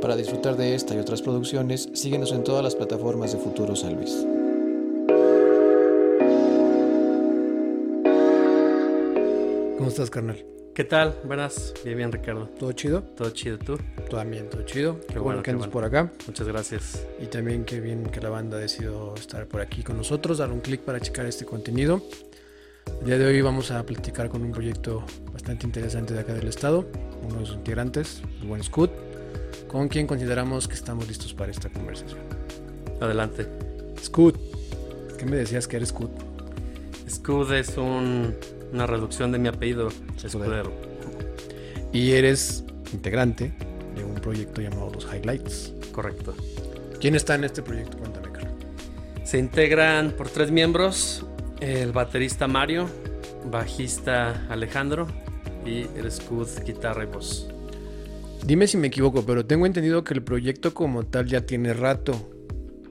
Para disfrutar de esta y otras producciones, síguenos en todas las plataformas de Futuro San Luis. ¿Cómo estás, carnal? ¿Qué tal? Buenas. Bien, bien, Ricardo. ¿Todo chido? Todo chido, ¿tú? Todo bien, todo chido. Qué, bueno, bueno, que bueno. por acá. Muchas gracias. Y también qué bien que la banda ha decidido estar por aquí con nosotros, dar un clic para checar este contenido. El día de hoy vamos a platicar con un proyecto bastante interesante de acá del estado, uno de sus integrantes, el buen Scoot, con quien consideramos que estamos listos para esta conversación. Adelante. Scoot, ¿qué me decías que eres Scoot? Scud es un- una reducción de mi apellido, Escudero. Y eres integrante de un proyecto llamado Los Highlights. Correcto. ¿Quién está en este proyecto? Cuéntame, Carlos. Se integran por tres miembros: el baterista Mario, bajista Alejandro y el Scud, guitarra y voz. Dime si me equivoco, pero tengo entendido que el proyecto como tal ya tiene rato,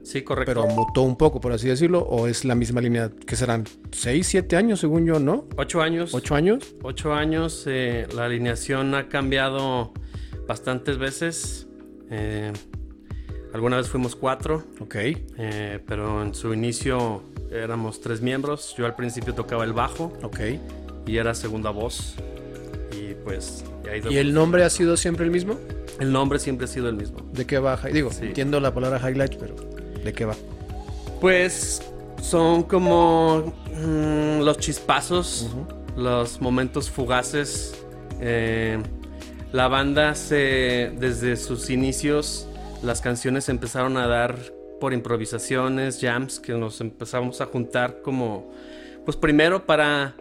Sí, correcto. pero mutó un poco, por así decirlo, o es la misma línea que serán 6, 7 años, según yo, ¿no? Ocho años. ¿8 años? Ocho años. eh, la alineación ha cambiado bastantes veces. Eh, alguna vez fuimos cuatro. Ok. Eh, pero en su inicio éramos tres miembros. Yo al principio tocaba el bajo Ok. y era segunda voz. Y pues y ha ido- ¿Y el nombre ha sido siempre el mismo? el nombre siempre ha sido el mismo. ¿De qué va? Digo, Sí. entiendo la palabra highlight, pero ¿de qué va? Pues son como mm, los chispazos, los momentos fugaces. Eh, la banda se, desde sus inicios, las canciones empezaron a dar por improvisaciones, jams, que nos empezamos a juntar como, pues primero para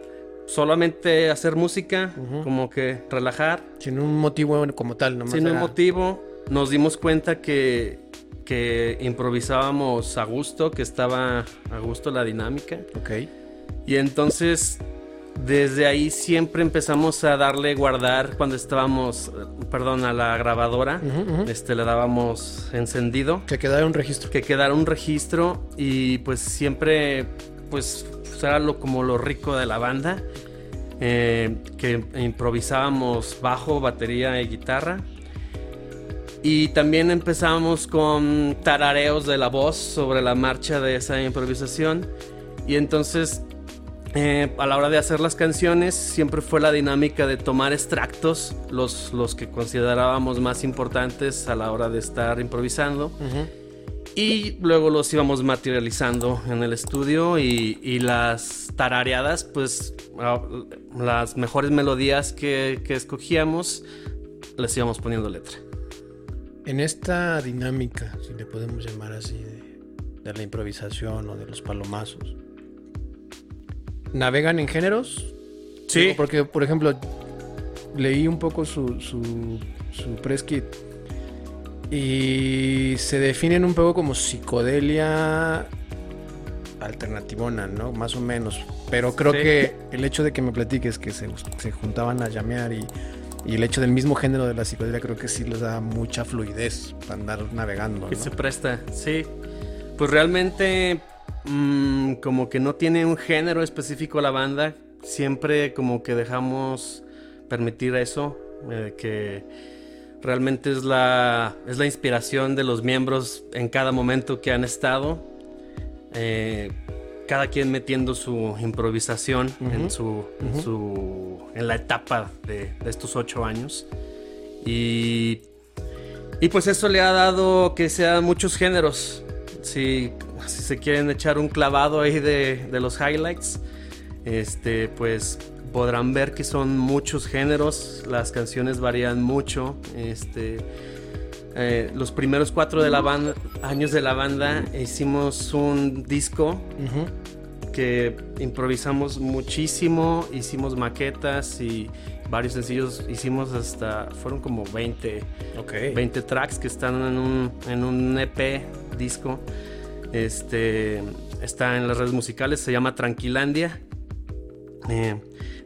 solamente hacer música, como que relajar, Sin un motivo como tal, nomás. sin un motivo, nos dimos cuenta que, que improvisábamos a gusto, que estaba a gusto la dinámica. Ok. Y entonces, desde ahí siempre empezamos a darle guardar cuando estábamos, perdón, a la grabadora. Este, le dábamos encendido. Que quedara un registro. Que quedara un registro y pues siempre, pues, era lo, como lo rico de la banda. eh, que improvisábamos bajo, batería y guitarra. Y también empezamos con tarareos de la voz sobre la marcha de esa improvisación. Y entonces, eh, a la hora de hacer las canciones, siempre fue la dinámica de tomar extractos, los, los que considerábamos más importantes a la hora de estar improvisando. Ujú. Y luego los íbamos materializando en el estudio y, y las tarareadas, pues ah, las mejores melodías que, que escogíamos, les íbamos poniendo letra. En esta dinámica, si le podemos llamar así, de, de la improvisación o de los palomazos, ¿navegan en géneros? Digo, Porque, por ejemplo, leí un poco su, su, su press kit y se definen un poco como psicodelia alternativona, ¿no? Más o menos. Pero creo Sí. que el hecho de que me platiques que se, se juntaban a llamear y, y el hecho del mismo género de la psicodelia creo que sí les da mucha fluidez para andar navegando, Que ¿no? se presta, sí. Pues realmente mm, como que no tiene un género específico la banda. Siempre como que dejamos permitir eso. eh, que realmente es la, es la inspiración de los miembros en cada momento que han estado. Eh, cada quien metiendo su improvisación en, su, en, su- en la etapa de, de estos ocho años. Y y pues eso le ha dado que sean muchos géneros. Si, si se quieren echar un clavado ahí de, de los highlights, este, pues podrán ver que son muchos géneros. Las canciones varían mucho. Este, eh, los primeros cuatro de la banda, años de la banda hicimos un disco que improvisamos muchísimo, hicimos maquetas y varios sencillos, hicimos hasta, fueron como 20 Ok. 20 tracks que están en un, en un EP disco. Este está en las redes musicales, se llama Tranquilandia. Eh,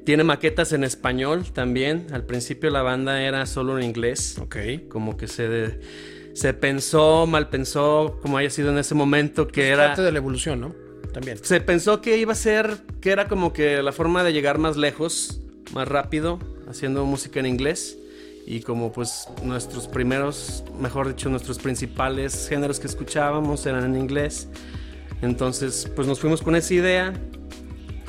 tiene maquetas en español también. Al principio la banda era solo en inglés. Ok. Como que se, se pensó, mal pensó, como haya sido en ese momento, que era... Parte de la evolución, ¿no? También. Se pensó que iba a ser, que era como que la forma de llegar más lejos, más rápido, haciendo música en inglés. y como pues nuestros primeros, mejor dicho, nuestros principales géneros que escuchábamos eran en inglés. Entonces, pues nos fuimos con esa idea.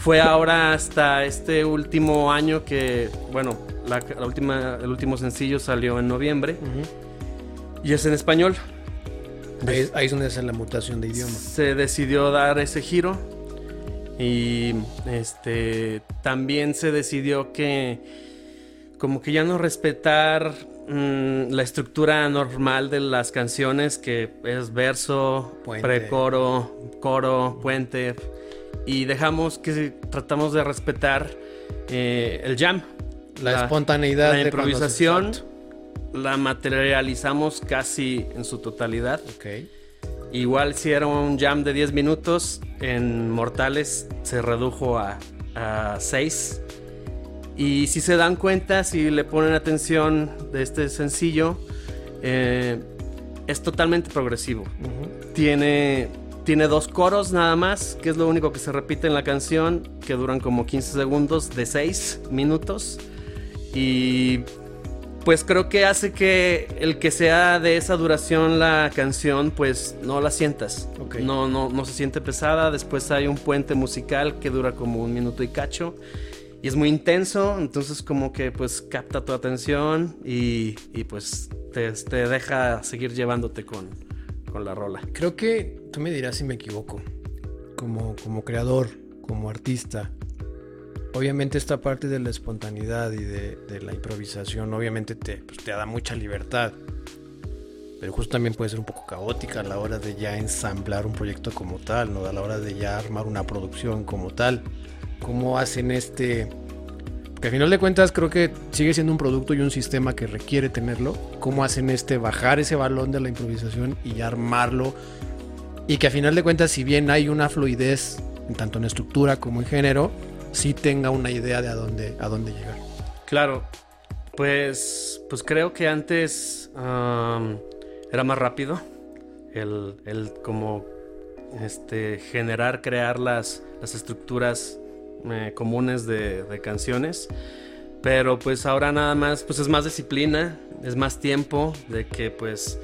Fue ahora hasta este último año que, bueno, la, última, el último sencillo salió en noviembre y es en español. Ahí, ahí, es donde hace la mutación de idioma. Se decidió dar ese giro y este también se decidió que como que ya no respetar mm, la estructura normal de las canciones que es verso, precoro, coro, puente y dejamos que tratamos de respetar eh, el jam, la, espontaneidad, la improvisación, la materializamos casi en su totalidad. Okay. Igual si era un jam de 10 minutos, en Mortales se redujo a, 6. Y si se dan cuenta, si le ponen atención de este sencillo, eh, es totalmente progresivo. tiene, tiene dos coros nada más, que es lo único que se repite en la canción, que duran como 15 segundos de 6 minutos. Y pues creo que hace que el que sea de esa duración la canción, pues no la sientas. No, no, no se siente pesada. Después hay un puente musical que dura como un minuto y cacho. Y es muy intenso, entonces como que pues capta tu atención y, pues te, te, deja seguir llevándote con, con, la rola. Creo que tú me dirás si me equivoco. Como, como creador, como artista, obviamente esta parte de la espontaneidad y de, la improvisación obviamente te, pues, te da mucha libertad. Pero justo también puede ser un poco caótica a la hora de ya ensamblar un proyecto como tal, ¿no? A la hora de ya armar una producción como tal. ¿Cómo hacen este...? Porque al final de cuentas creo que sigue siendo un producto y un sistema que requiere tenerlo. ¿Cómo hacen este bajar ese balón de la improvisación y armarlo? Y que al final de cuentas, si bien hay una fluidez, tanto en estructura como en género, sí tenga una idea de a dónde, a dónde llegar. Claro, pues, pues creo que antes era más rápido el, el como este, generar, crear las, las estructuras eh, comunes de, de, canciones. Pero pues ahora nada más, pues es más disciplina, es más tiempo de que pues,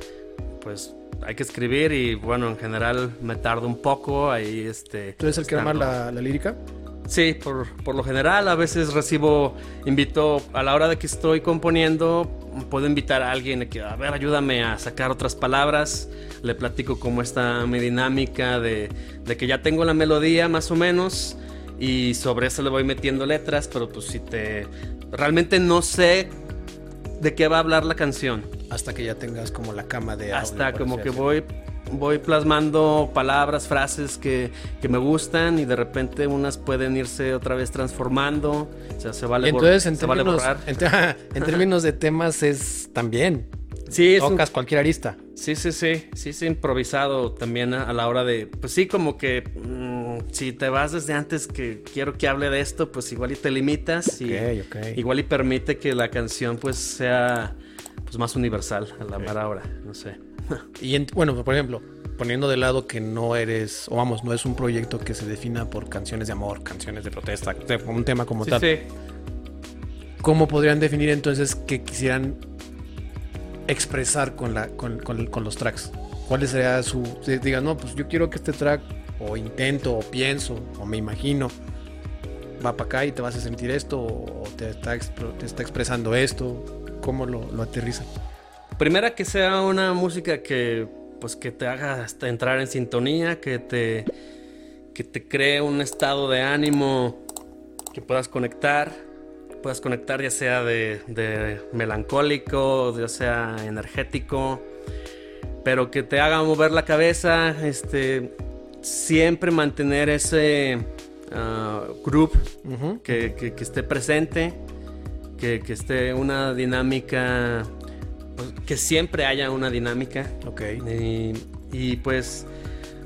pues hay que escribir y bueno, en general me tardo un poco ahí este... ¿Tú eres el que arma la, la lírica? Sí, por, por, lo general, a veces recibo, invito, a la hora de que estoy componiendo, puedo invitar a alguien que, a ver, ayúdame a sacar otras palabras, le platico cómo está mi dinámica de, de que ya tengo la melodía más o menos y sobre eso le voy metiendo letras, pero pues si te... Realmente no sé de qué va a hablar la canción. Hasta que ya tengas como la cama de... Hasta como que voy voy plasmando palabras, frases que, me gustan y de repente unas pueden irse otra vez transformando. O sea, se vale, Entonces, en, términos, En, términos de temas es también. Sí, Tocas cualquier arista. Sí, sí, sí. Sí, sí, improvisado también a, la hora de. Pues sí, como que mm, si te vas desde antes que quiero que hable de esto, pues igual y te limitas. y Igual y permite que la canción pues sea pues más universal a la mera hora. No sé. y bueno, por ejemplo, poniendo de lado que no eres, o vamos, no es un proyecto que se defina por canciones de amor, canciones de protesta, un tema como tal. Sí. ¿Cómo podrían definir entonces que quisieran expresar con, la, con, con, los tracks? ¿Cuál sería su... Digan, no, pues yo quiero que este track, o intento, o pienso, o me imagino, va para acá y te vas a sentir esto, o te está, te está expresando esto. ¿Cómo lo, lo aterrizan? Primera que sea una música que pues que te haga hasta entrar en sintonía, que te que te cree un estado de ánimo que puedas conectar, puedas conectar ya sea de, de melancólico, ya sea energético, pero que te haga mover la cabeza, este siempre mantener ese uh, group que, que, esté presente, que, que esté una dinámica pues, que siempre haya una dinámica. Ok. Y, pues,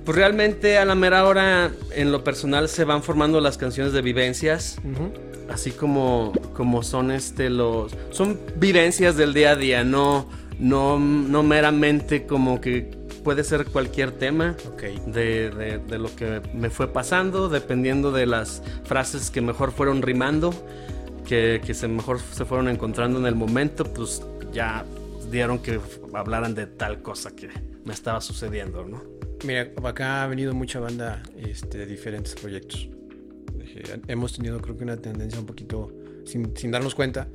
pues realmente a la mera hora, en lo personal, se van formando las canciones de vivencias. Así como, como son este los. Son vivencias del día a día, no, no, no meramente como que puede ser cualquier tema de, de, lo que me fue pasando, dependiendo de las frases que mejor fueron rimando, que, que se mejor se fueron encontrando en el momento, pues ya dieron que hablaran de tal cosa que me estaba sucediendo, ¿no? Mira, acá ha venido mucha banda este, de diferentes proyectos. Hemos tenido creo que una tendencia un poquito, sin, sin darnos cuenta,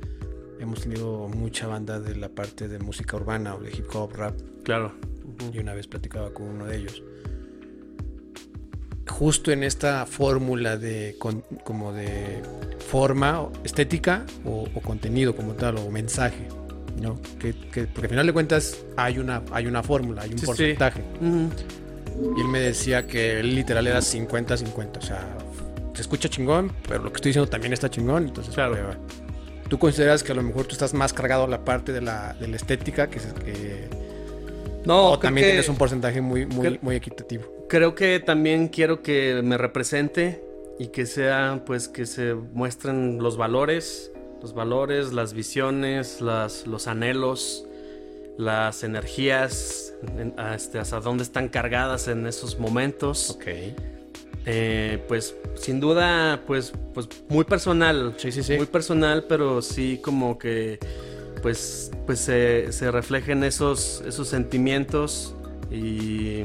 hemos tenido mucha banda de la parte de música urbana o de hip hop, rap. Claro. Y una vez platicaba con uno de ellos. Justo en esta fórmula de como de forma estética o, contenido como tal o mensaje, ¿no? Que, porque al final de cuentas hay una hay una fórmula, hay un porcentaje. Y él me decía que él literal era 50-50, o sea, se escucha chingón, pero lo que estoy diciendo también está chingón, entonces claro. ¿Tú consideras que a lo mejor tú estás más cargado a la parte de la, de la estética que, que no, o también tienes un porcentaje muy, muy, muy equitativo? Creo que también quiero que me represente y que sea, pues, que se muestren los valores, los valores, las visiones, las, los anhelos, las energías, este, hasta dónde están cargadas en esos momentos. Ok. Eh, pues sin duda, pues, pues muy personal. Sí, sí, sí. Muy personal, pero sí como que pues, pues se, se reflejen esos, esos sentimientos y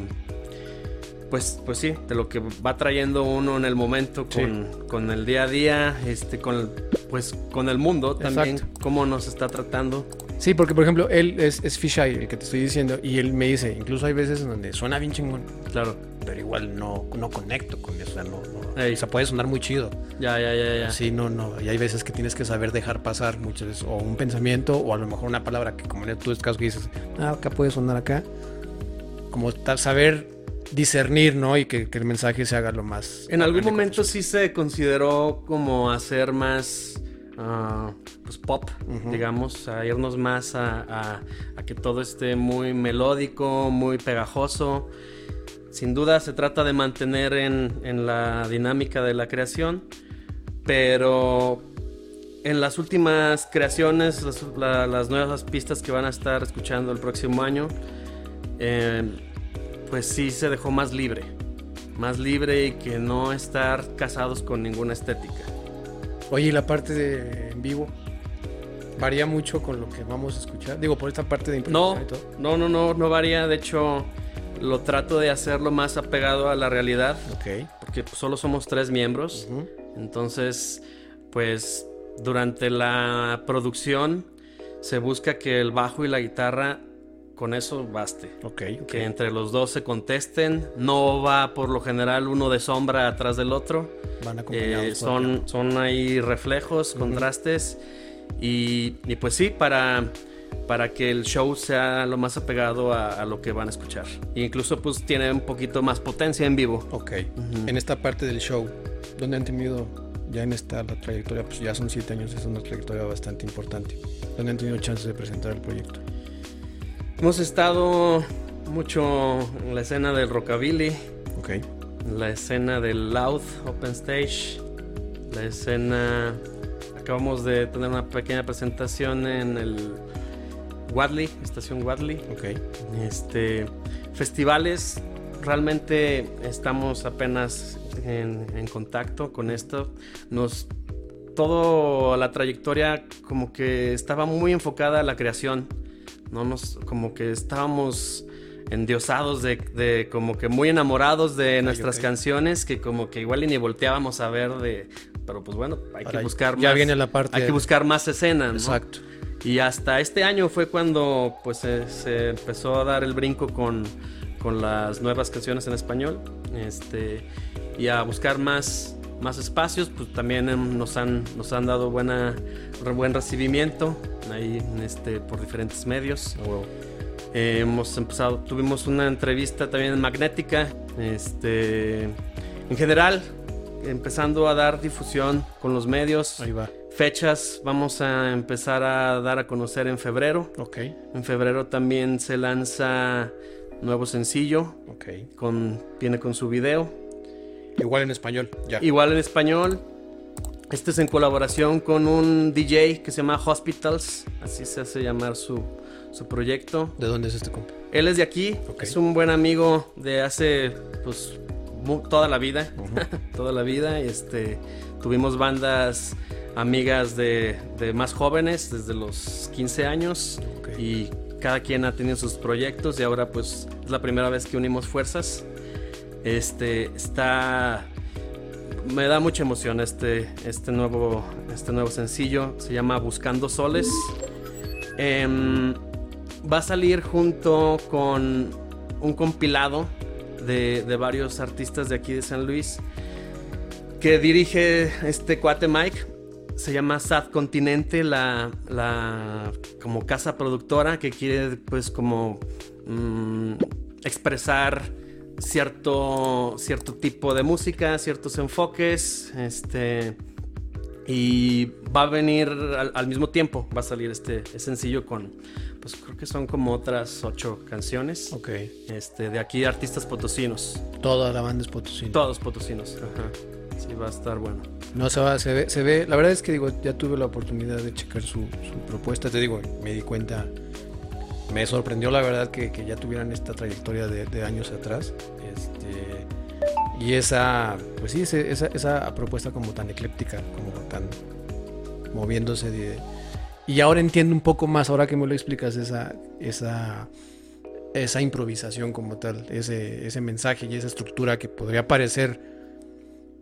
pues, pues sí, de lo que va trayendo uno en el momento con, con el día a día, este, con pues con el mundo también, cómo nos está tratando. Sí, porque por ejemplo, él es, es Fisheye, el que te estoy diciendo, y él me dice, incluso hay veces en donde suena bien chingón. Claro. Pero igual no, no conecto con eso. O sea, no, no o sea, puede sonar muy chido. Ya, ya, ya, ya. Sí, no, no. Y hay veces que tienes que saber dejar pasar muchas veces, o un pensamiento, o a lo mejor una palabra que como en tu caso que dices, ah, acá puede sonar acá. Como saber discernir, ¿no? Y que, el mensaje se haga lo más... En algún momento sí se consideró como hacer más pues pop, digamos, a irnos más a, que todo esté muy melódico, muy pegajoso. Sin duda se trata de mantener en, la dinámica de la creación, pero en las últimas creaciones, las, nuevas pistas que van a estar escuchando el próximo año, eh, pues sí se dejó más libre, más libre y que no estar casados con ninguna estética. Oye, ¿y la parte de en vivo? ¿Varía mucho con lo que vamos a escuchar? Digo, por esta parte de no, No, no, no, no varía. De hecho, lo trato de hacerlo más apegado a la realidad. Ok. Porque solo somos tres miembros. Entonces, pues durante la producción se busca que el bajo y la guitarra con eso baste. Ok. Que entre los dos se contesten. No va por lo general uno de sombra atrás del otro. Van acompañados. Eh, son, son ahí reflejos, contrastes. Y, pues sí, para, para que el show sea lo más apegado a, lo que van a escuchar. E incluso pues tiene un poquito más potencia en vivo. Ok. En esta parte del show, ¿dónde han tenido ya en esta la trayectoria? Pues ya son siete años, es una trayectoria bastante importante. ¿Dónde han tenido chance de presentar el proyecto? Hemos estado mucho en la escena del rockabilly. Ok. La escena del loud open stage. La escena. Acabamos de tener una pequeña presentación en el Wadley, estación Wadley. Ok. Este. Festivales. Realmente estamos apenas en, en contacto con esto. Nos todo la trayectoria como que estaba muy enfocada a la creación no nos, como que estábamos endiosados de, como que muy enamorados de nuestras canciones que como que igual ni volteábamos a ver de pero pues bueno hay que buscar ya viene la parte hay que buscar más escenas exacto y hasta este año fue cuando pues se, empezó a dar el brinco con, con las nuevas canciones en español este y a buscar más más espacios, pues también em, nos han, nos han dado buena, buen recibimiento ahí este, por diferentes medios. Eh, hemos empezado, tuvimos una entrevista también en Magnética, este, en general, empezando a dar difusión con los medios. Ahí va. Fechas vamos a empezar a dar a conocer en febrero. Ok. En febrero también se lanza nuevo sencillo. Ok. Con, viene con su video. Igual en español, ya. Igual en español. Este es en colaboración con un DJ que se llama Hospitals, así se hace llamar su, su proyecto. ¿De dónde es este compa? Él es de aquí, es un buen amigo de hace pues toda la vida, toda la vida. Este, tuvimos bandas amigas de, de más jóvenes, desde los 15 años. Y cada quien ha tenido sus proyectos y ahora pues es la primera vez que unimos fuerzas. Este está me da mucha emoción este este nuevo este nuevo sencillo se llama Buscando Soles. Em, va a salir junto con un compilado de, de varios artistas de aquí de San Luis que dirige este cuate Mike. Se llama Sad Continente, la, la como casa productora que quiere pues como mm, expresar cierto, cierto tipo de música, ciertos enfoques, este y va a venir al, al mismo tiempo, va a salir este sencillo con, pues creo que son como otras ocho canciones, Ok. este de aquí artistas potosinos, Toda la banda es potosina. todos potosinos, ajá. sí va a estar bueno. No se se ve. La verdad es que digo, ya tuve la oportunidad de checar su, propuesta. Te digo, me di cuenta. Me sorprendió la verdad que, ya tuvieran esta trayectoria de, años atrás. Este, y esa, pues sí, esa, esa propuesta como tan ecléptica, como tan moviéndose de. Y ahora entiendo un poco más, ahora que me lo explicas, esa, esa, esa improvisación como tal, ese, ese mensaje y esa estructura que podría parecer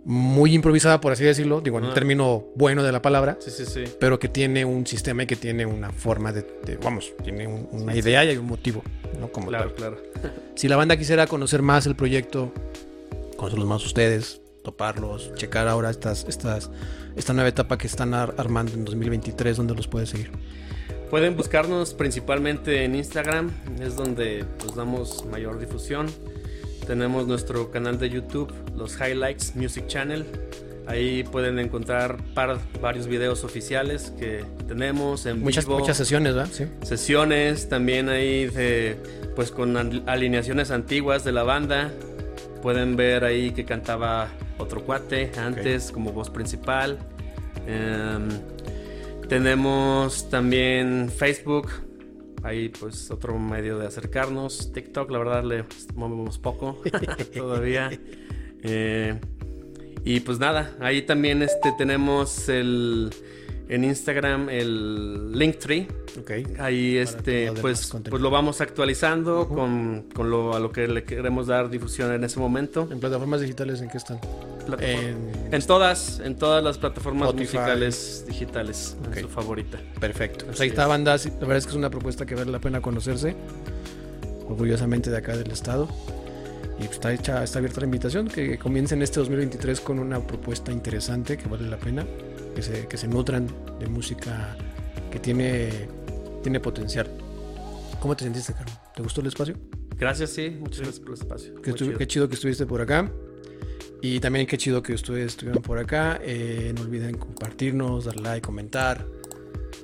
muy improvisada, por así decirlo, digo, en Ah. término bueno de la palabra, Sí, sí, sí. pero que tiene un sistema y que tiene una forma de, de- vamos, tiene un- una idea y hay un motivo, ¿no? Como Claro, tal. claro. Si la banda quisiera conocer más el proyecto, conocerlos más ustedes, toparlos, checar ahora estas, estas, esta nueva etapa que están ar- armando en 2023, ¿dónde los puede seguir? Pueden buscarnos principalmente en Instagram, es donde pues damos mayor difusión. Tenemos nuestro canal de YouTube, los Highlights Music Channel. Ahí pueden encontrar par- varios videos oficiales que tenemos en Muchas, vivo. muchas sesiones, ¿verdad? Sí. sesiones también ahí de pues con al- alineaciones antiguas de la banda. Pueden ver ahí que cantaba otro cuate antes como voz principal. Em, tenemos también Facebook. Ahí pues otro medio de acercarnos. TikTok, la verdad le movemos poco todavía. Eh, y pues nada, ahí también este, tenemos el, en Instagram el Linktree. Ok. Ahí este, pues, pues lo vamos actualizando con, con lo, a lo que le queremos dar difusión en ese momento. ¿En plataformas digitales en qué están? Plataforma- En- En todas, en todas las plataformas Spotify. musicales digitales, en Ok. su favorita. Perfecto. Pues ahí está, es. banda. Sí, La verdad es que es una propuesta que vale la pena conocerse. Orgullosamente de acá del estado. Y pues está hecha, está abierta la invitación. Que comiencen este 2023 con una propuesta interesante que vale la pena. Que se, que se nutran de música que tiene, tiene potencial. ¿Cómo te sentiste, Carlos? ¿Te gustó el espacio? Gracias, sí, muchas gracias por el espacio. Qué, chido. qué chido que estuviste por acá. Y también qué chido que ustedes estuvieron por acá. Eh, no olviden compartirnos, dar like, comentar,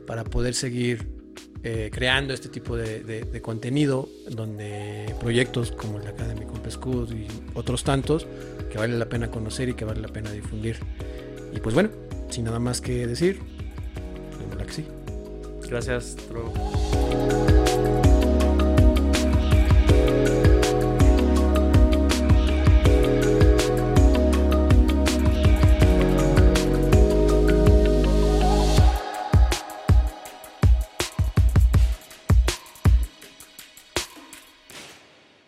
para poder seguir eh, creando este tipo de, contenido, donde proyectos como el de acá de mi compa Scud y otros tantos, que vale la pena conocer y que vale la pena difundir. Y pues bueno, sin nada más que decir, vemos la que sí. Gracias.